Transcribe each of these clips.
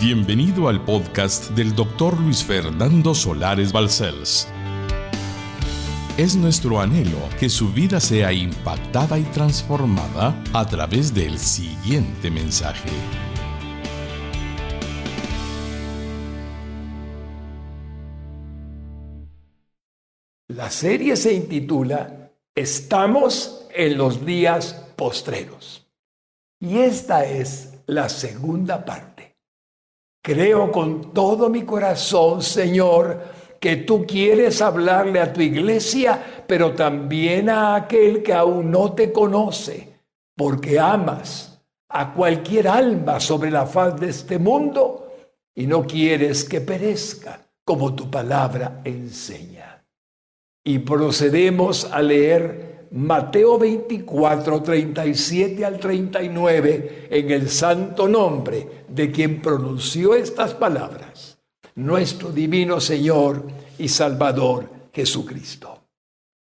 Bienvenido al podcast del doctor Luis Fernando Solares Balcells. Es nuestro anhelo que su vida sea impactada y transformada a través del siguiente mensaje. La serie se intitula Estamos en los días postreros. Y esta es la segunda parte. Creo con todo mi corazón, Señor, que tú quieres hablarle a tu iglesia, pero también a aquel que aún no te conoce, porque amas a cualquier alma sobre la faz de este mundo y no quieres que perezca, como tu palabra enseña. Y procedemos a leer Mateo 24, 37 al 39, en el santo nombre de quien pronunció estas palabras, nuestro divino Señor y Salvador Jesucristo.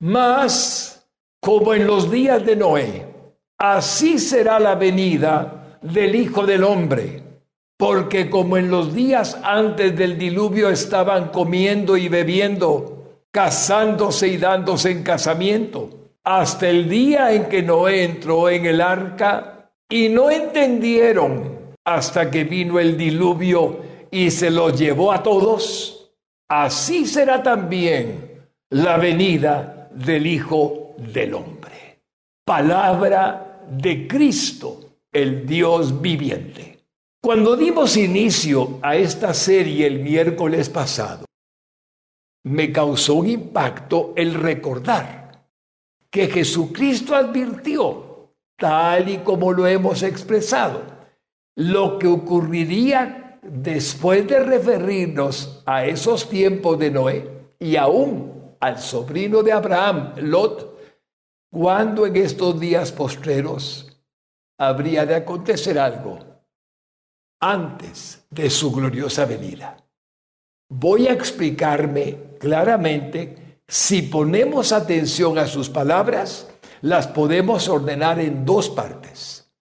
Mas, como en los días de Noé, así será la venida del Hijo del Hombre. Porque como en los días antes del diluvio estaban comiendo y bebiendo, casándose y dándose en casamiento, hasta el día en que Noé entró en el arca y no entendieron hasta que vino el diluvio y se los llevó a todos, así será también la venida del Hijo del Hombre. Palabra de Cristo, el Dios viviente. Cuando dimos inicio a esta serie el miércoles pasado, me causó un impacto el recordar que Jesucristo advirtió, tal y como lo hemos expresado, lo que ocurriría después de referirnos a esos tiempos de Noé y aún al sobrino de Abraham, Lot, cuando en estos días postreros habría de acontecer algo antes de su gloriosa venida. Voy a explicarme claramente si ponemos atención a sus palabras, las podemos ordenar en dos partes.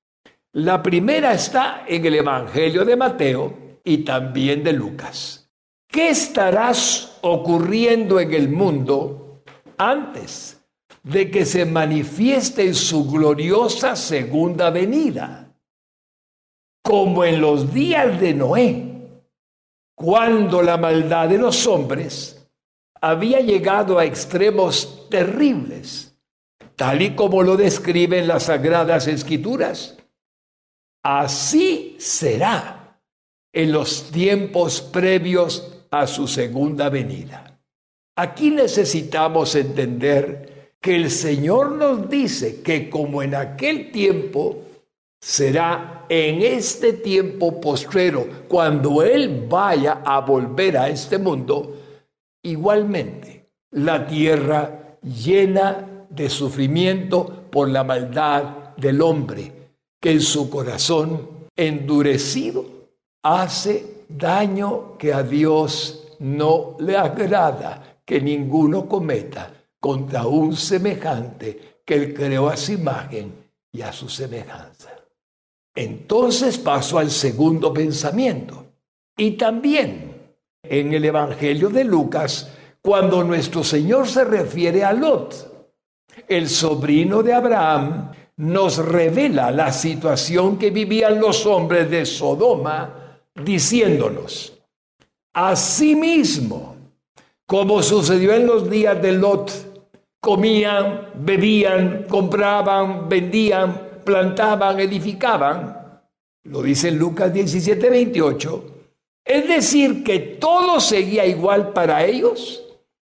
La primera está en el Evangelio de Mateo y también de Lucas. ¿Qué estarás ocurriendo en el mundo antes de que se manifieste en su gloriosa segunda venida? Como en los días de Noé, cuando la maldad de los hombres había llegado a extremos terribles, tal y como lo describen las sagradas escrituras. Así será en los tiempos previos a su segunda venida. Aquí necesitamos entender que el Señor nos dice que como en aquel tiempo, será en este tiempo postrero, cuando Él vaya a volver a este mundo, Igualmente, la tierra llena de sufrimiento por la maldad del hombre, que en su corazón endurecido hace daño que a Dios no le agrada que ninguno cometa contra un semejante que él creó a su imagen y a su semejanza. Entonces paso al segundo pensamiento. Y también en el Evangelio de Lucas cuando nuestro Señor se refiere a Lot. El sobrino de Abraham nos revela la situación que vivían los hombres de Sodoma, diciéndonos, asimismo, como sucedió en los días de Lot, comían, bebían, compraban, vendían, plantaban, edificaban, lo dice Lucas 17, 28, es decir, que todo seguía igual para ellos,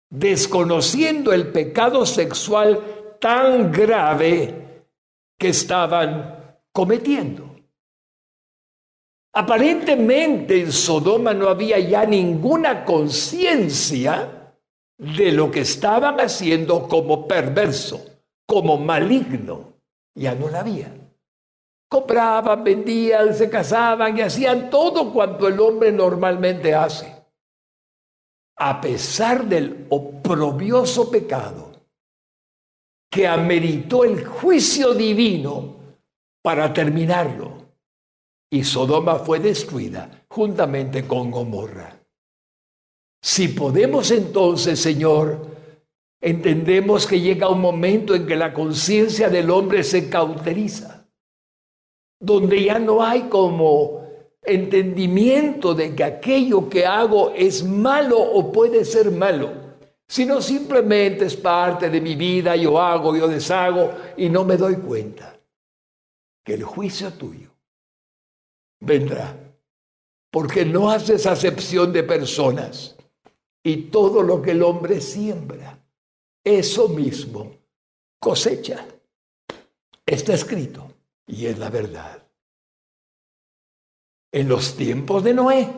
desconociendo el pecado sexual tan grave que estaban cometiendo. Aparentemente en Sodoma no había ya ninguna conciencia de lo que estaban haciendo como perverso, como maligno. Ya no la había. Compraban, vendían, se casaban y hacían todo cuanto el hombre normalmente hace. A pesar del oprobioso pecado que ameritó el juicio divino para terminarlo. Y Sodoma fue destruida juntamente con Gomorra. Si podemos entonces, Señor, entendemos que llega un momento en que la conciencia del hombre se cauteriza, donde ya no hay como entendimiento de que aquello que hago es malo o puede ser malo, sino simplemente es parte de mi vida, yo hago, yo deshago y no me doy cuenta que el juicio tuyo vendrá, porque no haces acepción de personas y todo lo que el hombre siembra, eso mismo cosecha. Está escrito y es la verdad. En los tiempos de Noé,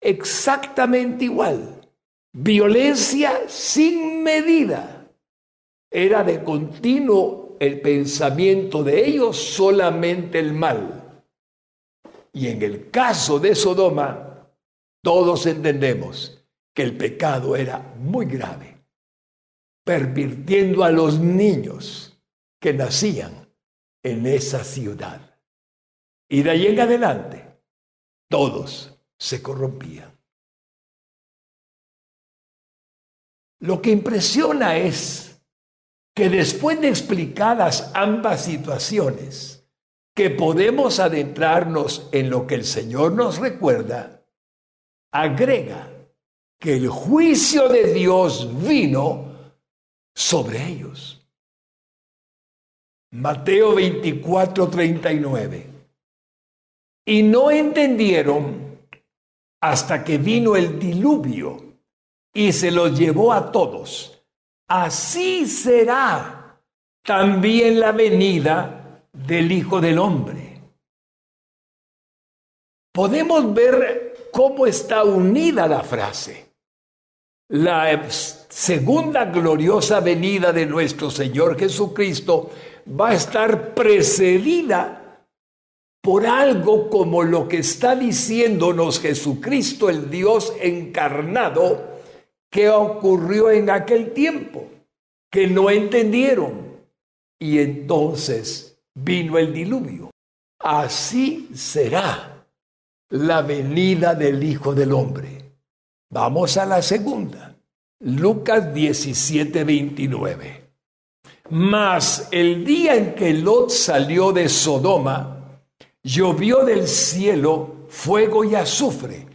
exactamente igual. Violencia sin medida. Era de continuo el pensamiento de ellos solamente el mal. Y en el caso de Sodoma, todos entendemos que el pecado era muy grave, pervirtiendo a los niños que nacían en esa ciudad. Y de ahí en adelante, todos se corrompían. Lo que impresiona es que después de explicadas ambas situaciones, que podemos adentrarnos en lo que el Señor nos recuerda, agrega que el juicio de Dios vino sobre ellos. Mateo 24, 39. Y no entendieron hasta que vino el diluvio y se los llevó a todos. Así será también la venida del Hijo del Hombre. Podemos ver cómo está unida la frase la segunda gloriosa venida de nuestro Señor Jesucristo va a estar precedida por algo como lo que está diciéndonos Jesucristo, el Dios encarnado, que ocurrió en aquel tiempo, que no entendieron. Y entonces vino el diluvio. Así será la venida del Hijo del Hombre. Vamos a la segunda. Lucas 17, 29. Mas el día en que Lot salió de Sodoma, llovió del cielo fuego y azufre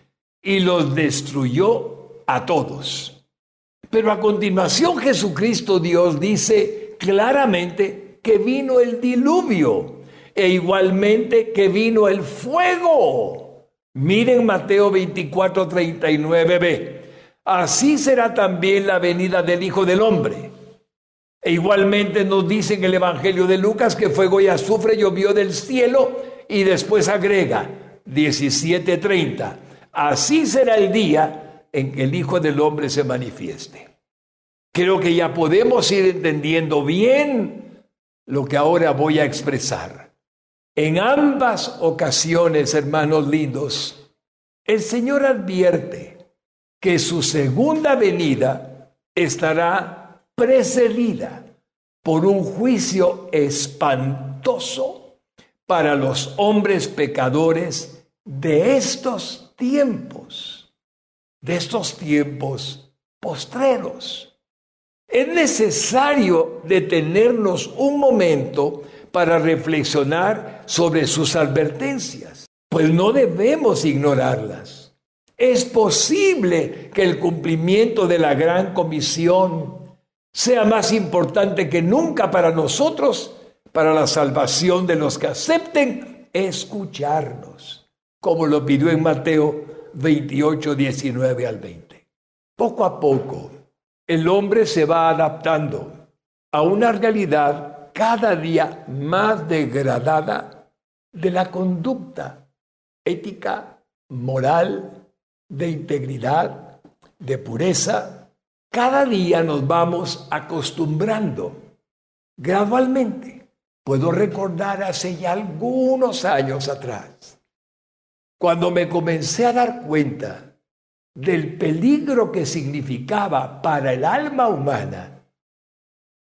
y los destruyó a todos. Pero a continuación Jesucristo Dios dice claramente que vino el diluvio e igualmente que vino el fuego. Miren Mateo 24, 39b. Así será también la venida del Hijo del Hombre. E igualmente nos dice en el Evangelio de Lucas que fuego y azufre llovió del cielo y después agrega 17:30. Así será el día en que el Hijo del Hombre se manifieste. Creo que ya podemos ir entendiendo bien lo que ahora voy a expresar. En ambas ocasiones, hermanos lindos, el Señor advierte que su segunda venida estará precedida por un juicio espantoso para los hombres pecadores de estos tiempos, de estos tiempos postreros. Es necesario detenernos un momento para reflexionar sobre sus advertencias, pues no debemos ignorarlas. Es posible que el cumplimiento de la gran comisión sea más importante que nunca para nosotros, para la salvación de los que acepten escucharnos, como lo pidió en Mateo 28, 19 al 20. Poco a poco, el hombre se va adaptando a una realidad cada día más degradada de la conducta ética, moral, de integridad, de pureza. Cada día nos vamos acostumbrando gradualmente. Puedo recordar hace ya algunos años atrás, cuando me comencé a dar cuenta del peligro que significaba para el alma humana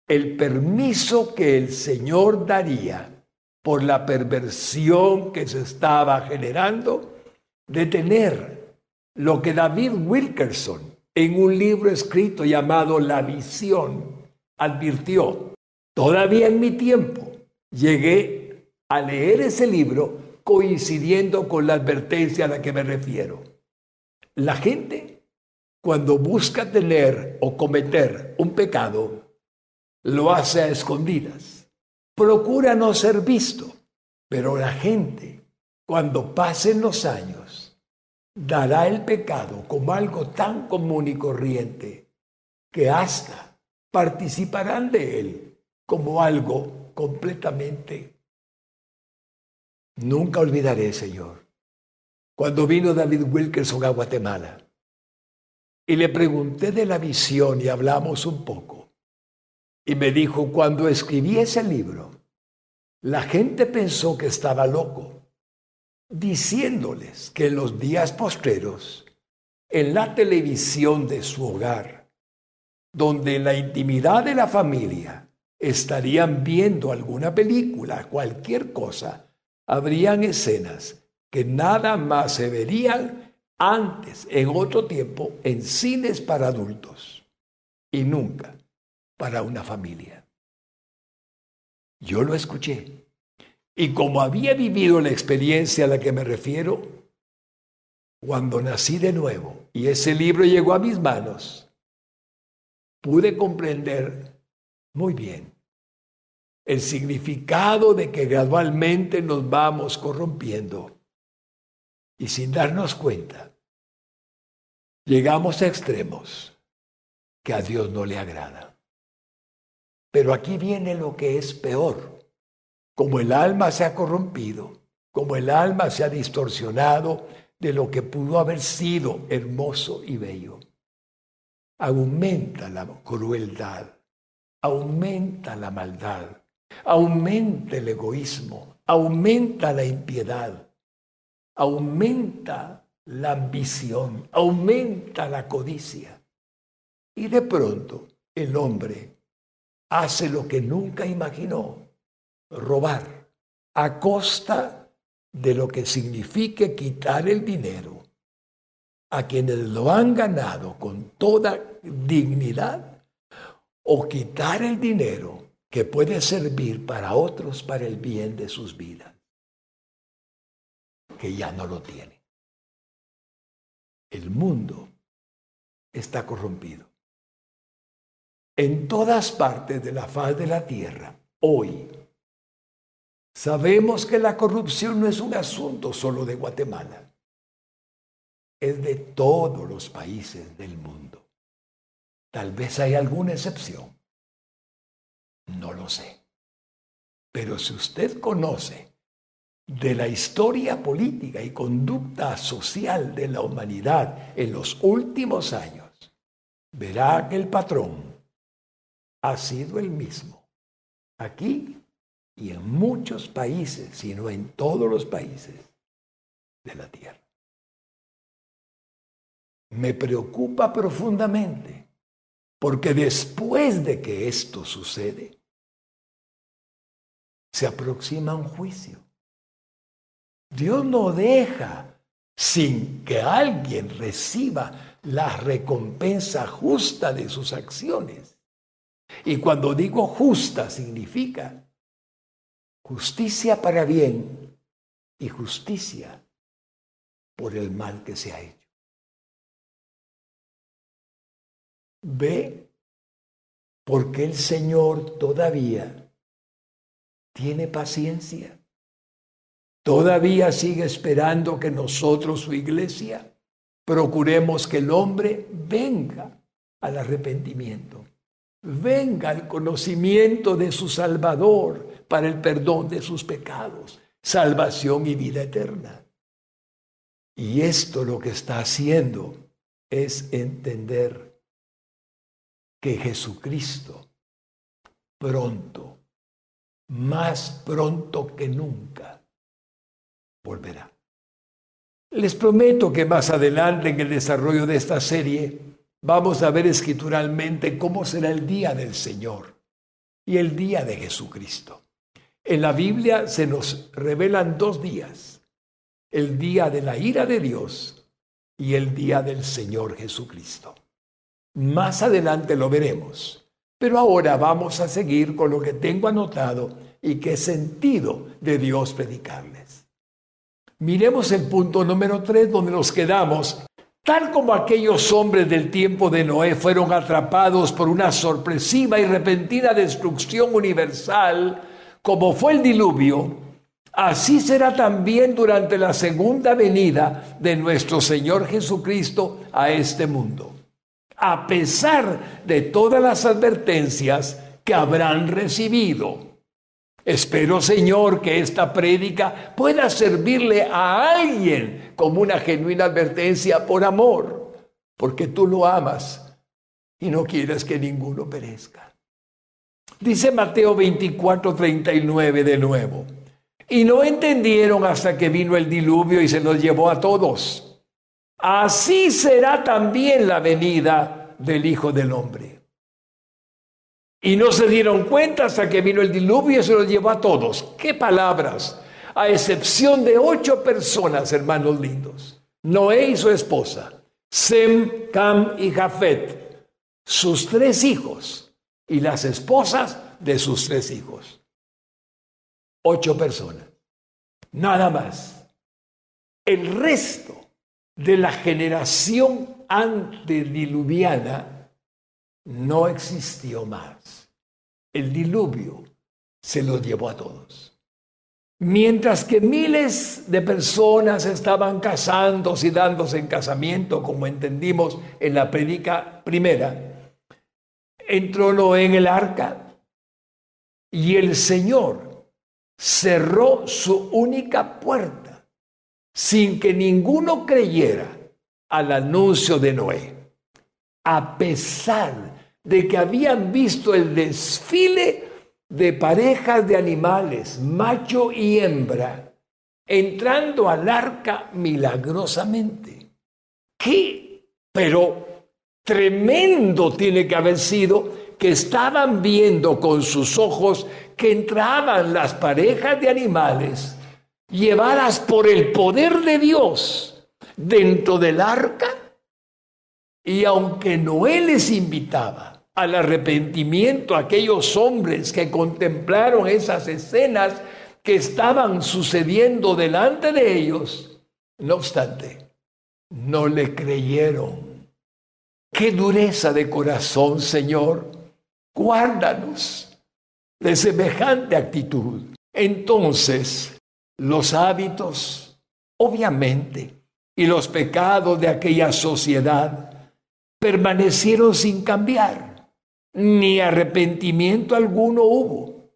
el permiso que el Señor daría por la perversión que se estaba generando de tener lo que David Wilkerson en un libro escrito llamado La visión advirtió. Todavía en mi tiempo llegué a leer ese libro coincidiendo con la advertencia a la que me refiero. La gente, cuando busca tener o cometer un pecado, lo hace a escondidas. Procura no ser visto, pero la gente, cuando pasen los años, dará el pecado como algo tan común y corriente que hasta participarán de él como algo completamente Nunca olvidaré, Señor, cuando vino David Wilkerson a Guatemala y le pregunté de la visión y hablamos un poco. Y me dijo, cuando escribí ese libro, la gente pensó que estaba loco, diciéndoles que en los días postreros, en la televisión de su hogar, donde en la intimidad de la familia estarían viendo alguna película, cualquier cosa, habrían escenas que nada más se verían antes, en otro tiempo, en cines para adultos y nunca para una familia. Yo lo escuché. Y como había vivido la experiencia a la que me refiero, cuando nací de nuevo y ese libro llegó a mis manos, pude comprender muy bien el significado de que gradualmente nos vamos corrompiendo y sin darnos cuenta, llegamos a extremos que a Dios no le agrada. Pero aquí viene lo que es peor. Como el alma se ha corrompido, como el alma se ha distorsionado de lo que pudo haber sido hermoso y bello, aumenta la crueldad, aumenta la maldad, aumenta el egoísmo, aumenta la impiedad, aumenta la ambición, aumenta la codicia. Y de pronto el hombre hace lo que nunca imaginó, robar, a costa de lo que signifique quitar el dinero a quienes lo han ganado con toda dignidad o quitar el dinero que puede servir para otros para el bien de sus vidas, que ya no lo tiene. El mundo está corrompido. En todas partes de la faz de la tierra, hoy, sabemos que la corrupción no es un asunto solo de Guatemala, es de todos los países del mundo. Tal vez hay alguna excepción no lo sé. Pero si usted conoce de la historia política y conducta social de la humanidad en los últimos años, verá que el patrón ha sido el mismo, aquí y en muchos países, sino en todos los países de la Tierra. Me preocupa profundamente, porque después de que esto sucede, se aproxima un juicio. Dios no deja sin que alguien reciba la recompensa justa de sus acciones. Y cuando digo justa significa justicia para bien y justicia por el mal que se ha hecho. Ve porque el Señor todavía tiene paciencia. Todavía sigue esperando que nosotros, su iglesia, procuremos que el hombre venga al arrepentimiento, venga al conocimiento de su Salvador para el perdón de sus pecados, salvación y vida eterna. Y esto lo que está haciendo es entender que Jesucristo pronto más pronto que nunca volverá. Les prometo que más adelante en el desarrollo de esta serie vamos a ver escrituralmente cómo será el día del Señor y el día de Jesucristo. En la Biblia se nos revelan dos días. el día de la ira de Dios y el día del Señor Jesucristo. Más adelante lo veremos, pero ahora vamos a seguir con lo que tengo anotado y qué sentido de Dios predicarles. Miremos el punto número tres donde nos quedamos. Tal como aquellos hombres del tiempo de Noé fueron atrapados por una sorpresiva y repentina destrucción universal, como fue el diluvio, así será también durante la segunda venida de nuestro Señor Jesucristo a este mundo. A pesar de todas las advertencias que habrán recibido. Espero, Señor, que esta prédica pueda servirle a alguien como una genuina advertencia por amor, porque tú lo amas y no quieres que ninguno perezca. Dice Mateo 24, 39 de nuevo. Y no entendieron hasta que vino el diluvio y se los llevó a todos. Así será también la venida del Hijo del Hombre. Y no se dieron cuenta hasta que vino el diluvio y se los llevó a todos. ¿Qué palabras? A excepción de ocho personas, hermanos lindos. Noé y su esposa, Sem, Cam y Jafet, sus tres hijos y las esposas de sus tres hijos. Ocho personas. Nada más. El resto de la generación antediluviana no existió más. El diluvio se los llevó a todos. Mientras que miles de personas estaban casándose y dándose en casamiento, como entendimos en la predica primera, entró Noé en el arca y el Señor cerró su única puerta sin que ninguno creyera al anuncio de Noé, a pesar de que habían visto el desfile de parejas de animales, macho y hembra, entrando al arca milagrosamente. ¿Qué? Pero tremendo tiene que haber sido que estaban viendo con sus ojos que entraban las parejas de animales llevadas por el poder de Dios dentro del arca. Y aunque Noé les invitaba al arrepentimiento a aquellos hombres que contemplaron esas escenas que estaban sucediendo delante de ellos, no obstante, no le creyeron Qué dureza de corazón, Señor. Guárdanos de semejante actitud. Entonces, los hábitos, obviamente, y los pecados de aquella sociedad permanecieron sin cambiar, ni arrepentimiento alguno hubo.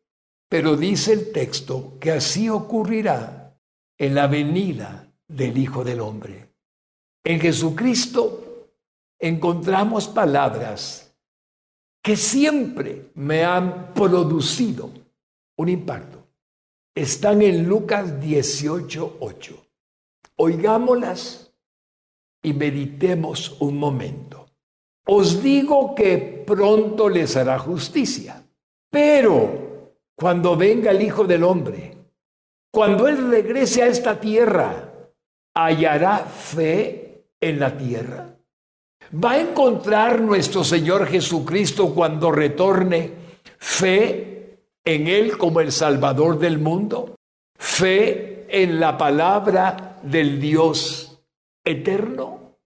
Pero dice el texto que así ocurrirá en la venida del Hijo del Hombre. En Jesucristo encontramos palabras que siempre me han producido un impacto. Están en Lucas 18:8. Oigámoslas y meditemos un momento. Os digo que pronto les hará justicia, pero cuando venga el Hijo del Hombre, cuando Él regrese a esta tierra, ¿hallará fe en la tierra? ¿Va a encontrar nuestro Señor Jesucristo cuando retorne fe en Él como el Salvador del mundo? ¿Fe en la palabra del Dios eterno?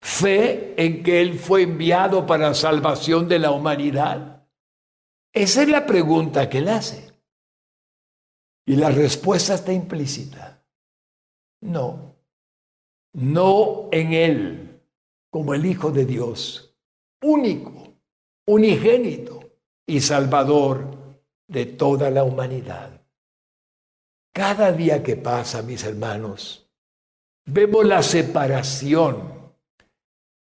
¿Fe en que Él fue enviado para salvación de la humanidad? Esa es la pregunta que Él hace. Y la respuesta está implícita. No, no en Él como el Hijo de Dios, único, unigénito y salvador de toda la humanidad. Cada día que pasa, mis hermanos, vemos la separación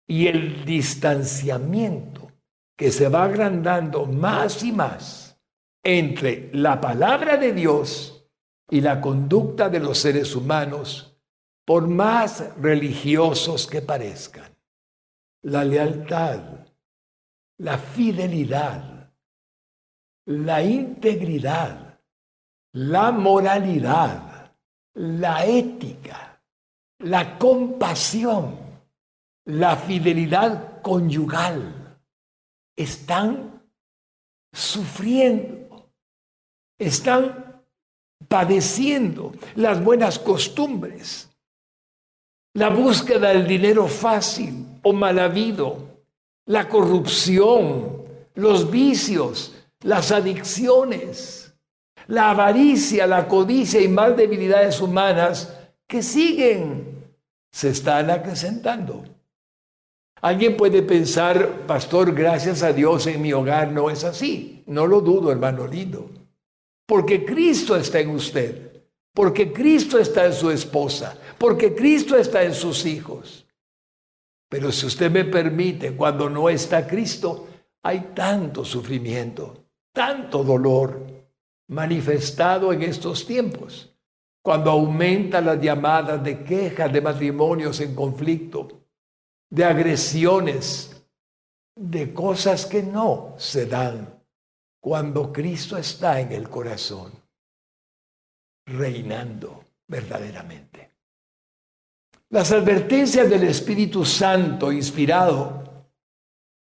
y el distanciamiento que se va agrandando más y más entre la palabra de Dios y la conducta de los seres humanos, por más religiosos que parezcan la lealtad, la fidelidad, la integridad, la moralidad, la ética, la compasión, la fidelidad conyugal, están sufriendo, están padeciendo las buenas costumbres, la búsqueda del dinero fácil o mal habido, la corrupción, los vicios, las adicciones, la avaricia, la codicia y más debilidades humanas que siguen, se están acrecentando. Alguien puede pensar, pastor, gracias a Dios en mi hogar no es así. No lo dudo, hermano lindo. Porque Cristo está en usted, porque Cristo está en su esposa, porque Cristo está en sus hijos. Pero si usted me permite, cuando no está Cristo, hay tanto sufrimiento, tanto dolor manifestado en estos tiempos. Cuando aumenta las llamadas de quejas de matrimonios en conflicto, de agresiones, de cosas que no se dan cuando Cristo está en el corazón, reinando verdaderamente. Las advertencias del Espíritu Santo inspirado,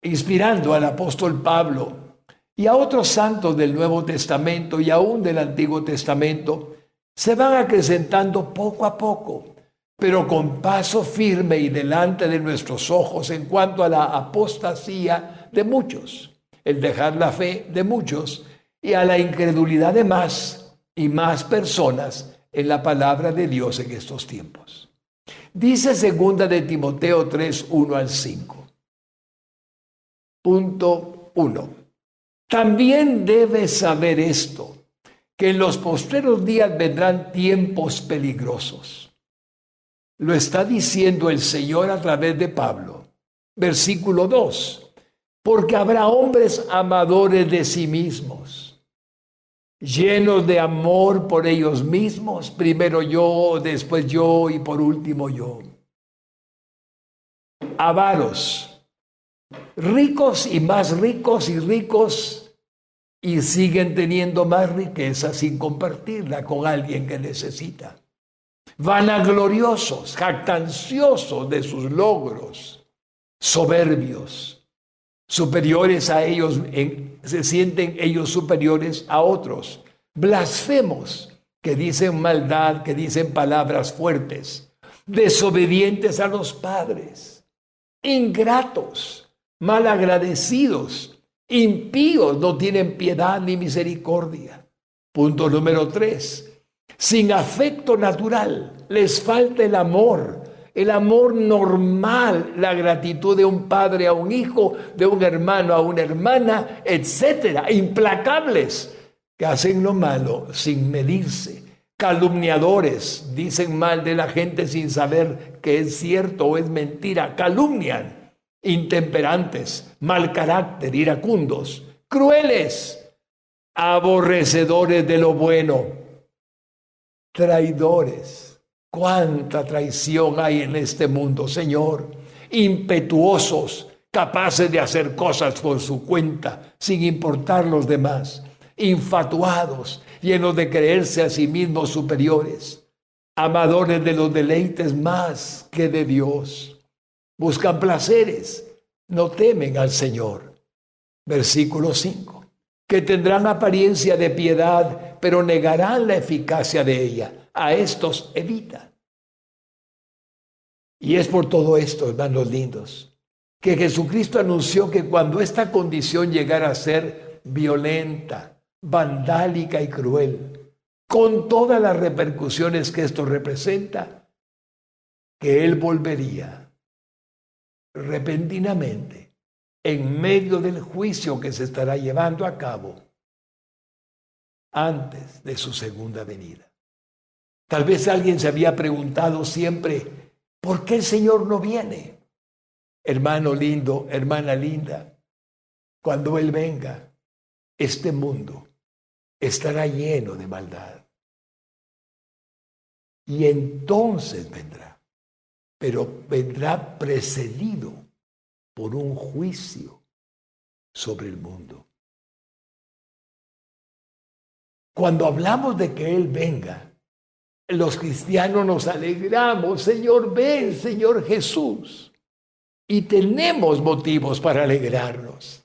inspirando al apóstol Pablo y a otros santos del Nuevo Testamento y aún del Antiguo Testamento, se van acrecentando poco a poco, pero con paso firme y delante de nuestros ojos en cuanto a la apostasía de muchos, el dejar la fe de muchos y a la incredulidad de más y más personas en la palabra de Dios en estos tiempos. Dice segunda de Timoteo 3, 1 al 5. Punto 1. También debes saber esto, que en los postreros días vendrán tiempos peligrosos. Lo está diciendo el Señor a través de Pablo. Versículo 2. Porque habrá hombres amadores de sí mismos llenos de amor por ellos mismos, primero yo, después yo y por último yo. Avaros, ricos y más ricos y ricos y siguen teniendo más riqueza sin compartirla con alguien que necesita. Vanagloriosos, jactanciosos de sus logros, soberbios superiores a ellos, se sienten ellos superiores a otros. Blasfemos, que dicen maldad, que dicen palabras fuertes, desobedientes a los padres, ingratos, malagradecidos, impíos, no tienen piedad ni misericordia. Punto número tres, sin afecto natural, les falta el amor el amor normal, la gratitud de un padre a un hijo, de un hermano a una hermana, etcétera, implacables, que hacen lo malo sin medirse, calumniadores, dicen mal de la gente sin saber que es cierto o es mentira, calumnian, intemperantes, mal carácter, iracundos, crueles, aborrecedores de lo bueno, traidores Cuánta traición hay en este mundo, Señor. Impetuosos, capaces de hacer cosas por su cuenta, sin importar los demás. Infatuados, llenos de creerse a sí mismos superiores. Amadores de los deleites más que de Dios. Buscan placeres, no temen al Señor. Versículo 5. Que tendrán apariencia de piedad, pero negarán la eficacia de ella a estos evita. Y es por todo esto, hermanos lindos, que Jesucristo anunció que cuando esta condición llegara a ser violenta, vandálica y cruel, con todas las repercusiones que esto representa, que Él volvería repentinamente en medio del juicio que se estará llevando a cabo antes de su segunda venida. Tal vez alguien se había preguntado siempre, ¿por qué el Señor no viene? Hermano lindo, hermana linda, cuando Él venga, este mundo estará lleno de maldad. Y entonces vendrá, pero vendrá precedido por un juicio sobre el mundo. Cuando hablamos de que Él venga, los cristianos nos alegramos, Señor, ven, Señor Jesús. Y tenemos motivos para alegrarnos.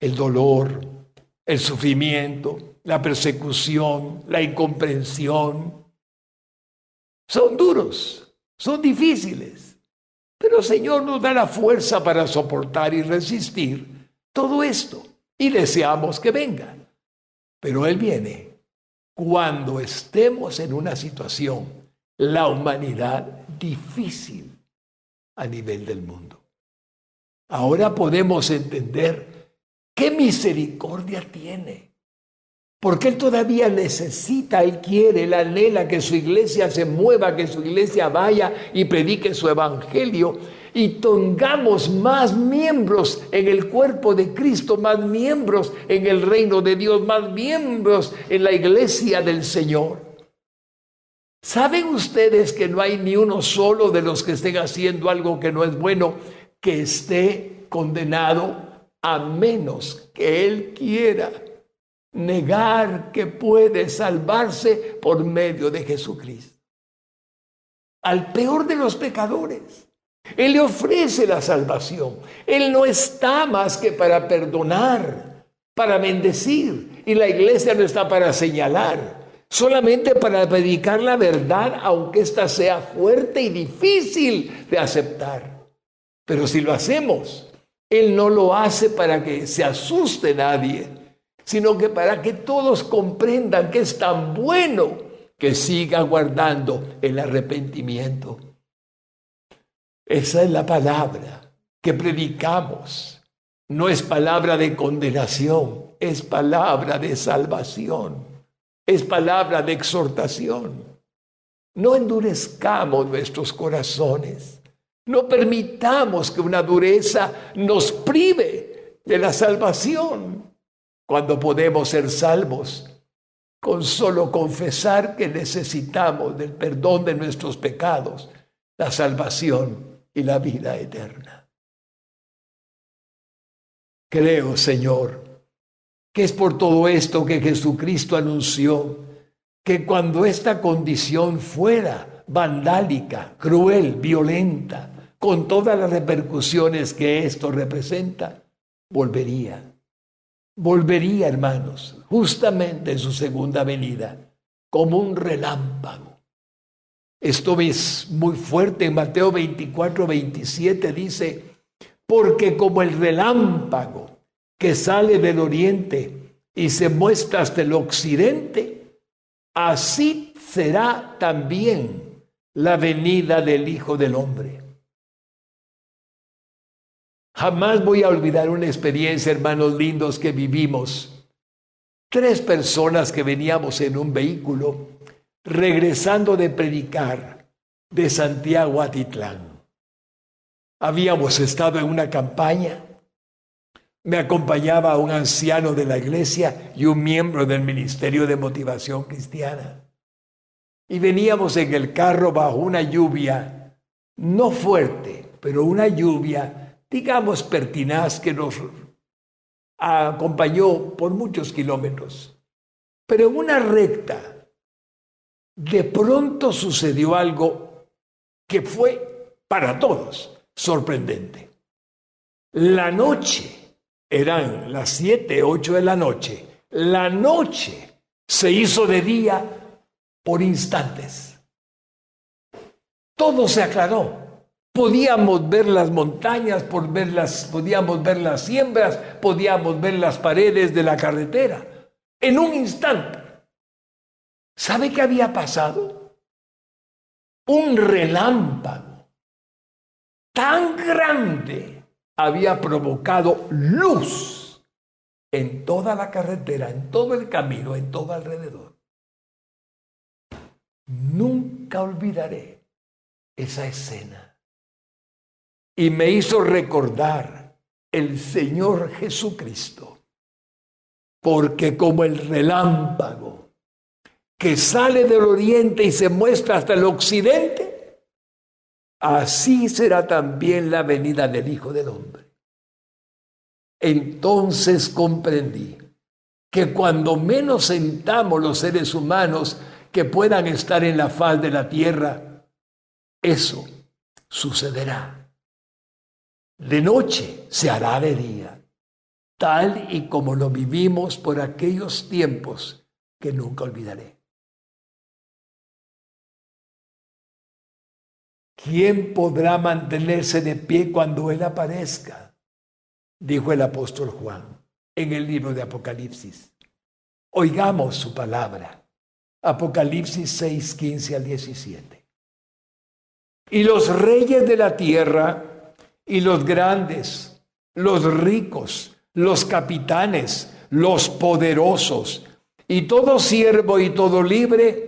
El dolor, el sufrimiento, la persecución, la incomprensión, son duros, son difíciles. Pero Señor nos da la fuerza para soportar y resistir todo esto. Y deseamos que venga. Pero Él viene cuando estemos en una situación, la humanidad difícil a nivel del mundo. Ahora podemos entender qué misericordia tiene. Porque Él todavía necesita, Él quiere, Él anhela que su iglesia se mueva, que su iglesia vaya y predique su evangelio y tengamos más miembros en el cuerpo de Cristo, más miembros en el reino de Dios, más miembros en la iglesia del Señor. ¿Saben ustedes que no hay ni uno solo de los que estén haciendo algo que no es bueno que esté condenado a menos que Él quiera negar que puede salvarse por medio de Jesucristo? Al peor de los pecadores él le ofrece la salvación. Él no está más que para perdonar, para bendecir. Y la iglesia no está para señalar, solamente para predicar la verdad, aunque ésta sea fuerte y difícil de aceptar. Pero si lo hacemos, Él no lo hace para que se asuste nadie, sino que para que todos comprendan que es tan bueno que siga guardando el arrepentimiento. Esa es la palabra que predicamos. No es palabra de condenación, es palabra de salvación, es palabra de exhortación. No endurezcamos nuestros corazones. No permitamos que una dureza nos prive de la salvación cuando podemos ser salvos con solo confesar que necesitamos del perdón de nuestros pecados, la salvación y la vida eterna. Creo, Señor, que es por todo esto que Jesucristo anunció que cuando esta condición fuera vandálica, cruel, violenta, con todas las repercusiones que esto representa, volvería. Volvería, hermanos, justamente en su segunda venida, como un relámpago esto es muy fuerte. En Mateo 24, 27 dice, porque como el relámpago que sale del oriente y se muestra hasta el occidente, así será también la venida del Hijo del Hombre. Jamás voy a olvidar una experiencia, hermanos lindos, que vivimos. Tres personas que veníamos en un vehículo regresando de predicar de Santiago a Titlán. Habíamos estado en una campaña, me acompañaba un anciano de la iglesia y un miembro del Ministerio de Motivación Cristiana. Y veníamos en el carro bajo una lluvia, no fuerte, pero una lluvia, digamos, pertinaz que nos acompañó por muchos kilómetros. Pero en una recta, de pronto sucedió algo que fue para todos sorprendente. La noche, eran las siete, ocho de la noche, la noche se hizo de día por instantes. Todo se aclaró. Podíamos ver las montañas, por podíamos ver las siembras, podíamos ver las paredes de la carretera. En un instante. ¿Sabe qué había pasado? Un relámpago tan grande había provocado luz en toda la carretera, en todo el camino, en todo alrededor. Nunca olvidaré esa escena. Y me hizo recordar el Señor Jesucristo, porque como el relámpago que sale del oriente y se muestra hasta el occidente, así será también la venida del Hijo del Hombre. Entonces comprendí que cuando menos sentamos los seres humanos que puedan estar en la faz de la tierra, eso sucederá. De noche se hará de día, tal y como lo vivimos por aquellos tiempos que nunca olvidaré. ¿Quién podrá mantenerse de pie cuando Él aparezca? Dijo el apóstol Juan en el libro de Apocalipsis. Oigamos su palabra. Apocalipsis 6, 15 al 17. Y los reyes de la tierra y los grandes, los ricos, los capitanes, los poderosos y todo siervo y todo libre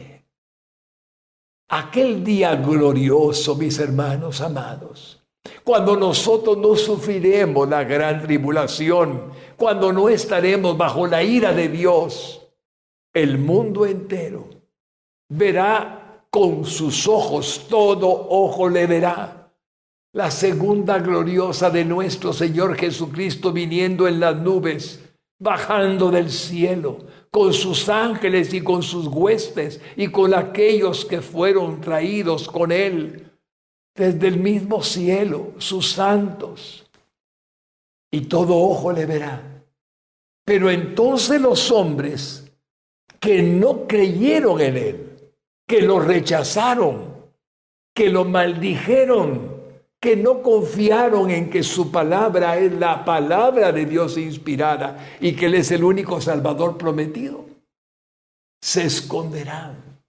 Aquel día glorioso, mis hermanos amados, cuando nosotros no sufriremos la gran tribulación, cuando no estaremos bajo la ira de Dios, el mundo entero verá con sus ojos, todo ojo le verá. La segunda gloriosa de nuestro Señor Jesucristo viniendo en las nubes, bajando del cielo con sus ángeles y con sus huestes y con aquellos que fueron traídos con él desde el mismo cielo, sus santos. Y todo ojo le verá. Pero entonces los hombres que no creyeron en él, que lo rechazaron, que lo maldijeron, que no confiaron en que su palabra es la palabra de Dios inspirada y que Él es el único Salvador prometido, se esconderán.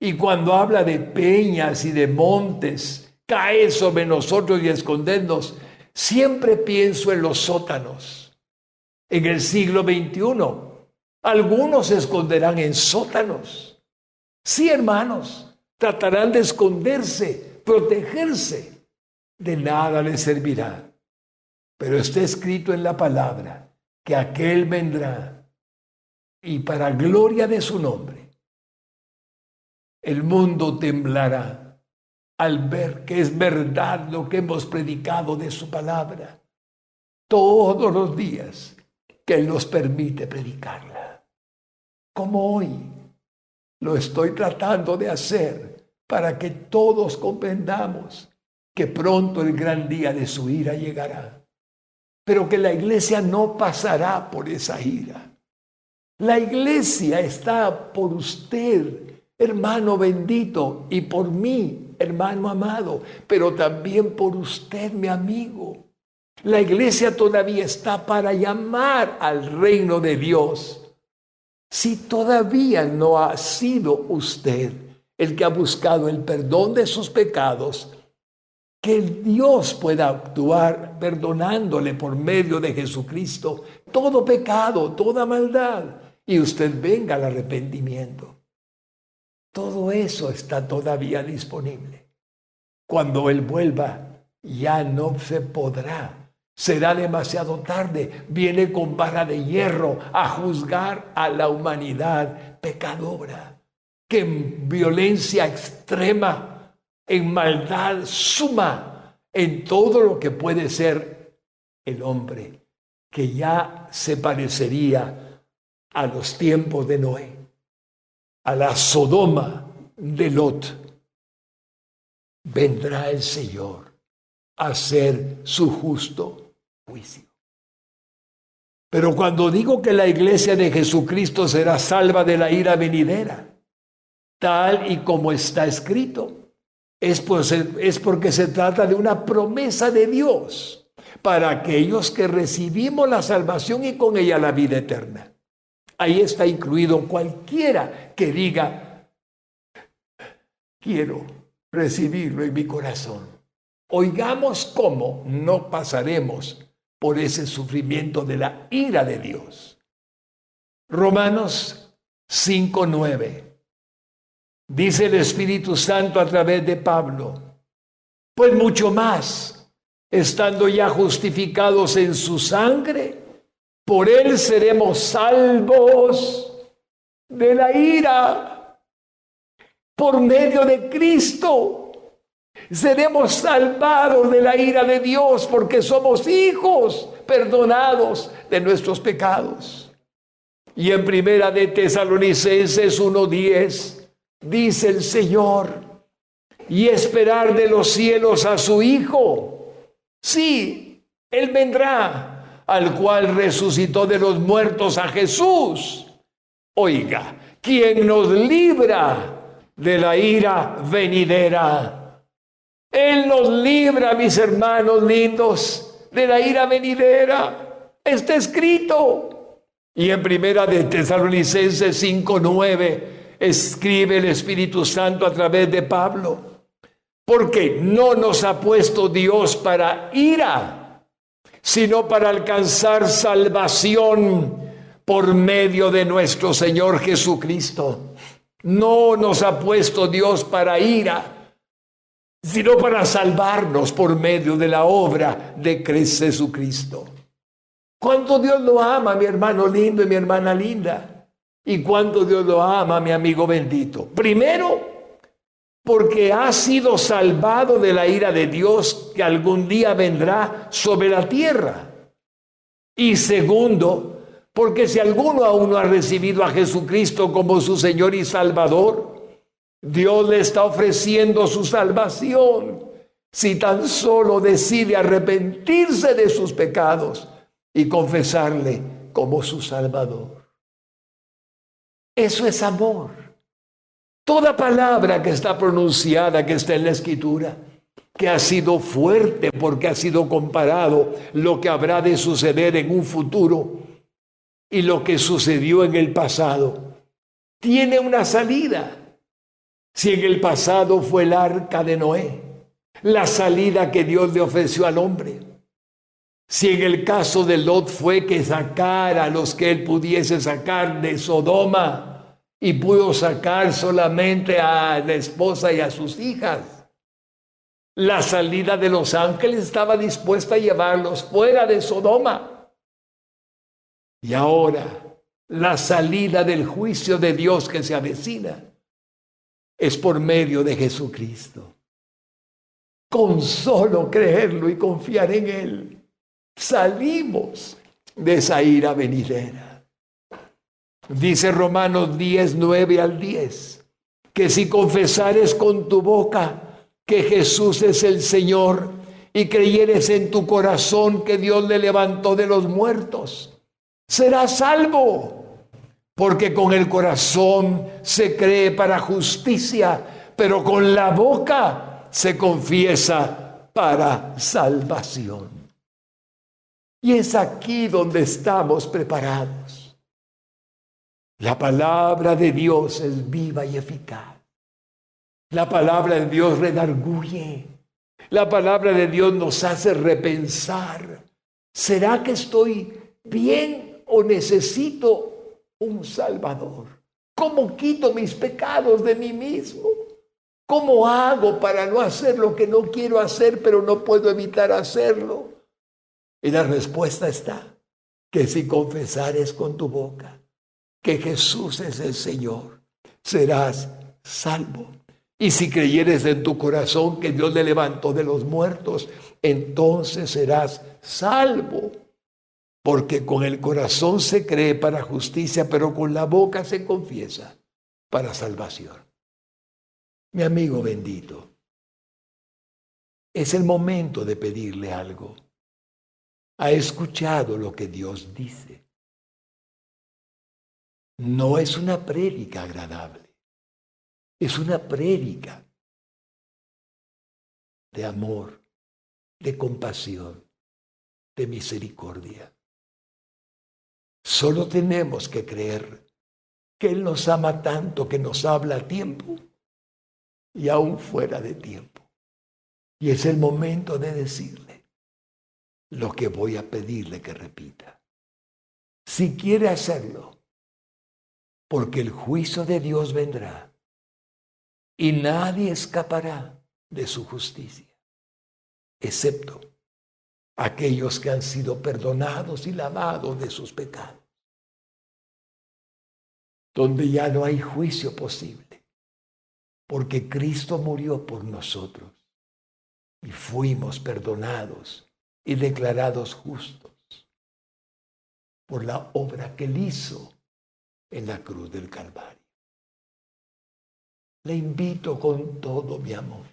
Y cuando habla de peñas y de montes, cae sobre nosotros y escondernos, siempre pienso en los sótanos. En el siglo XXI, algunos se esconderán en sótanos. Sí, hermanos, tratarán de esconderse, protegerse de nada le servirá. Pero está escrito en la palabra que aquel vendrá y para gloria de su nombre, el mundo temblará al ver que es verdad lo que hemos predicado de su palabra todos los días que nos permite predicarla. Como hoy lo estoy tratando de hacer para que todos comprendamos que pronto el gran día de su ira llegará, pero que la iglesia no pasará por esa ira. La iglesia está por usted, hermano bendito, y por mí, hermano amado, pero también por usted, mi amigo. La iglesia todavía está para llamar al reino de Dios. Si todavía no ha sido usted el que ha buscado el perdón de sus pecados, que Dios pueda actuar perdonándole por medio de Jesucristo todo pecado, toda maldad, y usted venga al arrepentimiento. Todo eso está todavía disponible. Cuando Él vuelva, ya no se podrá. Será demasiado tarde. Viene con vara de hierro a juzgar a la humanidad pecadora, que en violencia extrema en maldad suma, en todo lo que puede ser el hombre, que ya se parecería a los tiempos de Noé, a la Sodoma de Lot. Vendrá el Señor a hacer su justo juicio. Pero cuando digo que la iglesia de Jesucristo será salva de la ira venidera, tal y como está escrito, es, porque se trata de una promesa de Dios para aquellos que recibimos la salvación y con ella la vida eterna. Ahí está incluido cualquiera que diga, quiero recibirlo en mi corazón. Oigamos cómo no pasaremos por ese sufrimiento de la ira de Dios. Romanos 5.9 Dice el Espíritu Santo a través de Pablo, pues mucho más, estando ya justificados en su sangre, por él seremos salvos de la ira por medio de Cristo. Seremos salvados de la ira de Dios porque somos hijos perdonados de nuestros pecados. Y en primera de Tesalonicenses 1:10 dice el Señor, y esperar de los cielos a su Hijo. Sí, Él vendrá, al cual resucitó de los muertos a Jesús. Oiga, quien nos libra de la ira venidera. Él nos libra, mis hermanos lindos, de la ira venidera. Está escrito. Y en primera de Tesalonicenses 5:9 escribe el Espíritu Santo a través de Pablo, porque no nos ha puesto Dios para ira, sino para alcanzar salvación por medio de nuestro Señor Jesucristo. No nos ha puesto Dios para ira, sino para salvarnos por medio de la obra de Jesucristo. ¿Cuánto Dios lo ama, mi hermano lindo y mi hermana linda? Y cuánto Dios lo ama, mi amigo bendito. Primero, porque ha sido salvado de la ira de Dios que algún día vendrá sobre la tierra. Y segundo, porque si alguno aún no ha recibido a Jesucristo como su Señor y Salvador, Dios le está ofreciendo su salvación si tan solo decide arrepentirse de sus pecados y confesarle como su Salvador. Eso es amor. Toda palabra que está pronunciada, que está en la escritura, que ha sido fuerte porque ha sido comparado lo que habrá de suceder en un futuro y lo que sucedió en el pasado, tiene una salida. Si en el pasado fue el arca de Noé, la salida que Dios le ofreció al hombre. Si en el caso de Lot fue que sacara a los que él pudiese sacar de Sodoma y pudo sacar solamente a la esposa y a sus hijas. La salida de los ángeles estaba dispuesta a llevarlos fuera de Sodoma. Y ahora la salida del juicio de Dios que se avecina es por medio de Jesucristo. Con solo creerlo y confiar en Él salimos de esa ira venidera. Dice Romanos 10, 9 al 10, que si confesares con tu boca que Jesús es el Señor y creyeres en tu corazón que Dios le levantó de los muertos, serás salvo. Porque con el corazón se cree para justicia, pero con la boca se confiesa para salvación. Y es aquí donde estamos preparados. La palabra de Dios es viva y eficaz. La palabra de Dios redarguye. La palabra de Dios nos hace repensar. ¿Será que estoy bien o necesito un Salvador? ¿Cómo quito mis pecados de mí mismo? ¿Cómo hago para no hacer lo que no quiero hacer, pero no puedo evitar hacerlo? Y la respuesta está, que si confesares con tu boca que Jesús es el Señor, serás salvo. Y si creyeres en tu corazón que Dios le levantó de los muertos, entonces serás salvo. Porque con el corazón se cree para justicia, pero con la boca se confiesa para salvación. Mi amigo bendito, es el momento de pedirle algo ha escuchado lo que Dios dice. No es una prédica agradable, es una prédica de amor, de compasión, de misericordia. Solo tenemos que creer que Él nos ama tanto que nos habla a tiempo y aún fuera de tiempo. Y es el momento de decirle, lo que voy a pedirle que repita. Si quiere hacerlo, porque el juicio de Dios vendrá y nadie escapará de su justicia, excepto aquellos que han sido perdonados y lavados de sus pecados, donde ya no hay juicio posible, porque Cristo murió por nosotros y fuimos perdonados y declarados justos por la obra que él hizo en la cruz del Calvario. Le invito con todo mi amor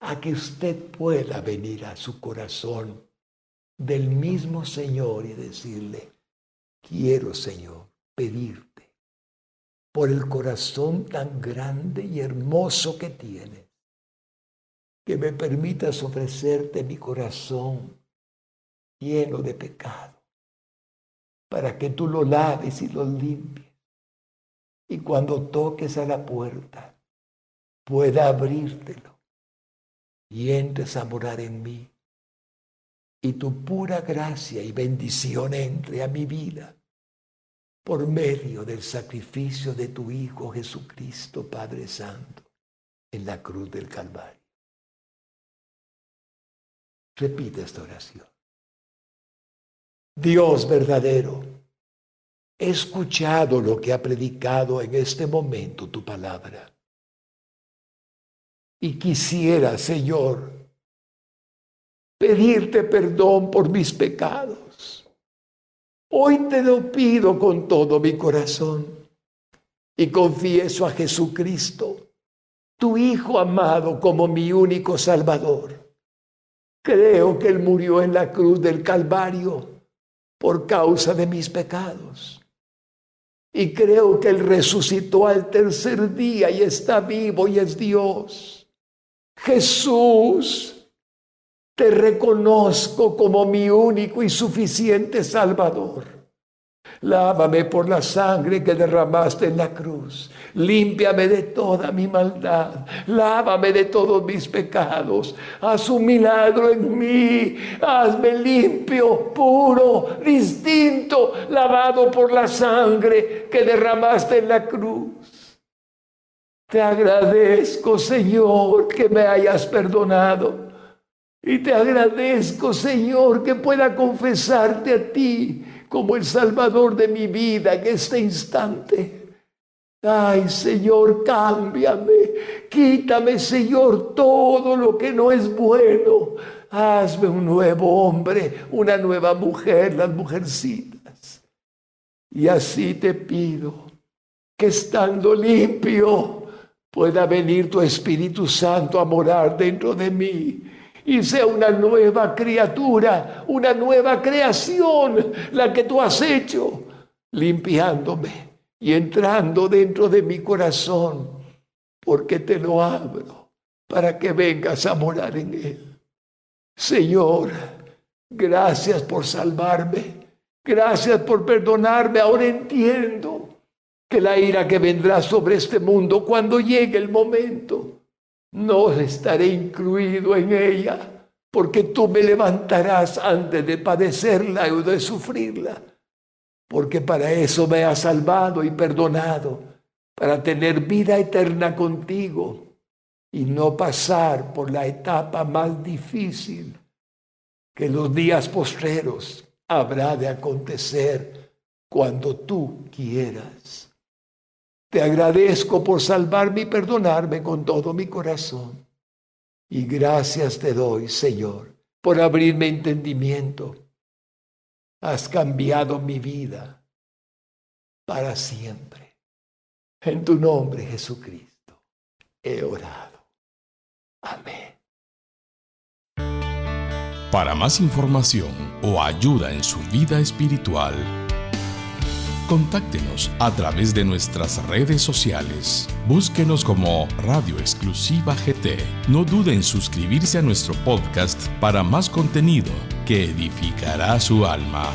a que usted pueda venir a su corazón del mismo Señor y decirle, quiero Señor pedirte por el corazón tan grande y hermoso que tienes, que me permitas ofrecerte mi corazón lleno de pecado para que tú lo laves y lo limpies. Y cuando toques a la puerta, pueda abrírtelo y entres a morar en mí. Y tu pura gracia y bendición entre a mi vida por medio del sacrificio de tu Hijo Jesucristo, Padre Santo, en la cruz del Calvario. Repite esta oración. Dios verdadero, he escuchado lo que ha predicado en este momento tu palabra. Y quisiera, Señor, pedirte perdón por mis pecados. Hoy te lo pido con todo mi corazón y confieso a Jesucristo, tu Hijo amado, como mi único Salvador. Creo que Él murió en la cruz del Calvario por causa de mis pecados. Y creo que Él resucitó al tercer día y está vivo y es Dios. Jesús, te reconozco como mi único y suficiente Salvador. Lávame por la sangre que derramaste en la cruz. Límpiame de toda mi maldad. Lávame de todos mis pecados. Haz un milagro en mí. Hazme limpio, puro, distinto, lavado por la sangre que derramaste en la cruz. Te agradezco, Señor, que me hayas perdonado. Y te agradezco, Señor, que pueda confesarte a ti como el Salvador de mi vida en este instante. Ay, Señor, cámbiame, quítame, Señor, todo lo que no es bueno. Hazme un nuevo hombre, una nueva mujer, las mujercitas. Y así te pido que estando limpio pueda venir tu Espíritu Santo a morar dentro de mí y sea una nueva criatura, una nueva creación la que tú has hecho, limpiándome y entrando dentro de mi corazón, porque te lo abro para que vengas a morar en él. Señor, gracias por salvarme, gracias por perdonarme, ahora entiendo que la ira que vendrá sobre este mundo cuando llegue el momento no estaré incluido en ella, porque tú me levantarás antes de padecerla o de sufrirla, porque para eso me has salvado y perdonado, para tener vida eterna contigo y no pasar por la etapa más difícil que los días postreros habrá de acontecer cuando tú quieras. Te agradezco por salvarme y perdonarme con todo mi corazón. Y gracias te doy, Señor, por abrirme entendimiento. Has cambiado mi vida para siempre. En tu nombre, Jesucristo, he orado. Amén. Para más información o ayuda en su vida espiritual, Contáctenos a través de nuestras redes sociales. Búsquenos como Radio Exclusiva GT. No duden en suscribirse a nuestro podcast para más contenido que edificará su alma.